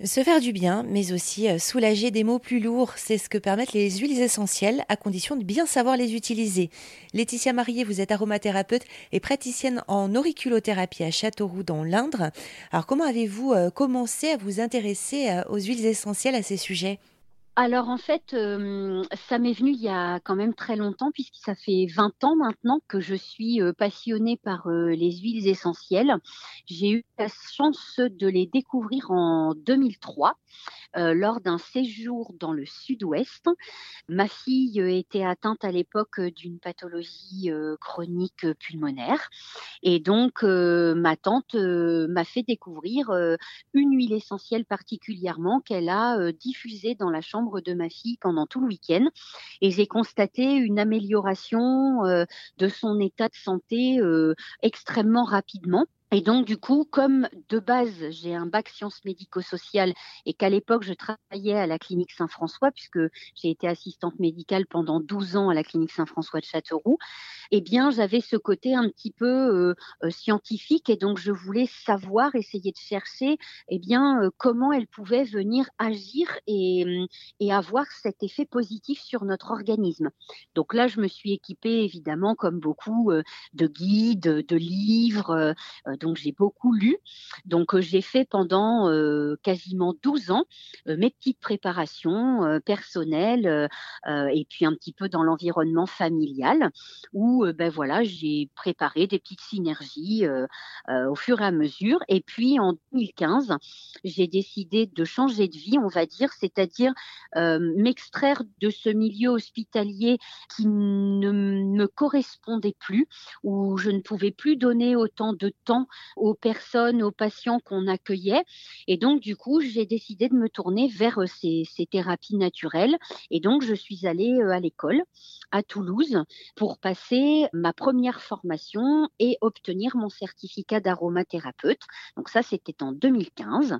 Se faire du bien, mais aussi euh, soulager des maux plus lourds, c'est ce que permettent les huiles essentielles, à condition de bien savoir les utiliser. Laetitia Marié, vous êtes aromathérapeute et praticienne en auriculothérapie à Châteauroux dans l'Indre. Alors comment avez-vous euh, commencé à vous intéresser euh, aux huiles essentielles à ces sujets? Alors en fait, ça m'est venu il y a quand même très longtemps, puisque ça fait 20 ans maintenant que je suis passionnée par les huiles essentielles. J'ai eu la chance de les découvrir en 2003 lors d'un séjour dans le sud-ouest. Ma fille était atteinte à l'époque d'une pathologie chronique pulmonaire et donc ma tante m'a fait découvrir une huile essentielle particulièrement qu'elle a diffusée dans la chambre de ma fille pendant tout le week-end et j'ai constaté une amélioration euh, de son état de santé euh, extrêmement rapidement. Et donc, du coup, comme de base, j'ai un bac sciences médico-sociales et qu'à l'époque, je travaillais à la clinique Saint-François, puisque j'ai été assistante médicale pendant 12 ans à la clinique Saint-François de Châteauroux, eh bien, j'avais ce côté un petit peu euh, euh, scientifique et donc je voulais savoir, essayer de chercher, eh bien, euh, comment elle pouvait venir agir et, et avoir cet effet positif sur notre organisme. Donc là, je me suis équipée, évidemment, comme beaucoup, de guides, de livres donc j'ai beaucoup lu. Donc j'ai fait pendant quasiment 12 ans mes petites préparations personnelles et puis un petit peu dans l'environnement familial où ben voilà j'ai préparé des petites synergies au fur et à mesure. Et puis en 2015 j'ai décidé de changer de vie, on va dire, c'est-à-dire m'extraire de ce milieu hospitalier qui ne me correspondait plus, où je ne pouvais plus donner autant de temps aux personnes, aux patients qu'on accueillait. Et donc, du coup, j'ai décidé de me tourner vers euh, ces, thérapies naturelles. Et donc, je suis allée euh, à l'école à Toulouse pour passer ma première formation et obtenir mon certificat d'aromathérapeute. Donc ça, c'était en 2015.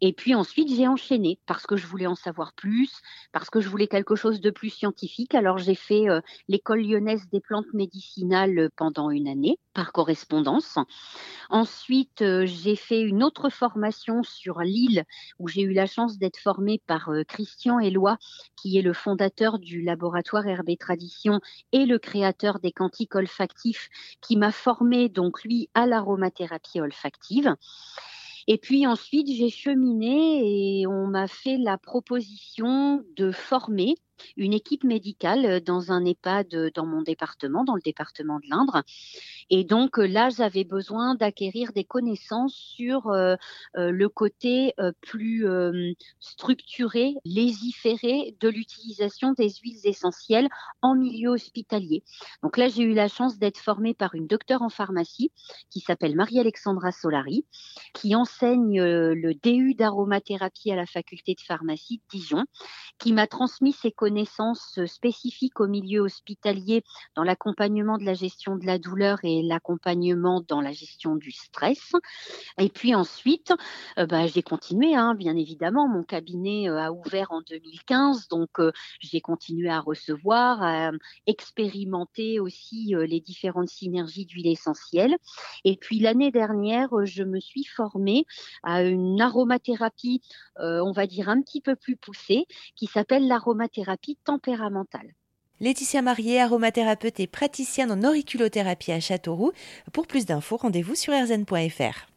Et puis ensuite, j'ai enchaîné parce que je voulais en savoir plus, parce que je voulais quelque chose de plus scientifique. Alors j'ai fait euh, l'école lyonnaise des plantes médicinales pendant une année par correspondance. Ensuite, euh, j'ai fait une autre formation sur l'île où j'ai eu la chance d'être formée par euh, Christian Eloi, qui est le fondateur du laboratoire Herbe Tradition et le créateur des cantiques olfactifs, qui m'a formée donc lui à l'aromathérapie olfactive. Et puis ensuite, j'ai cheminé et on m'a fait la proposition de former une équipe médicale euh, dans un EHPAD euh, dans mon département, dans le département de l'Indre. Et donc euh, là, j'avais besoin d'acquérir des connaissances sur le côté plus structuré, légiféré de l'utilisation des huiles essentielles en milieu hospitalier. Donc là, j'ai eu la chance d'être formée par une docteure en pharmacie qui s'appelle Marie-Alexandra Solari, qui enseigne le DU d'aromathérapie à la faculté de pharmacie de Dijon, qui m'a transmis ses connaissances connaissances spécifiques au milieu hospitalier dans l'accompagnement de la gestion de la douleur et l'accompagnement dans la gestion du stress. Et puis ensuite, euh, bah, j'ai continué, hein, bien évidemment. Mon cabinet euh, a ouvert en 2015, donc euh, j'ai continué à recevoir, à expérimenter aussi les différentes synergies d'huile essentielle. Et puis l'année dernière, je me suis formée à une aromathérapie, on va dire un petit peu plus poussée, qui s'appelle l'aromathérapie Laetitia Marié, aromathérapeute et praticienne en auriculothérapie à Châteauroux. Pour plus d'infos, rendez-vous sur rzn.fr.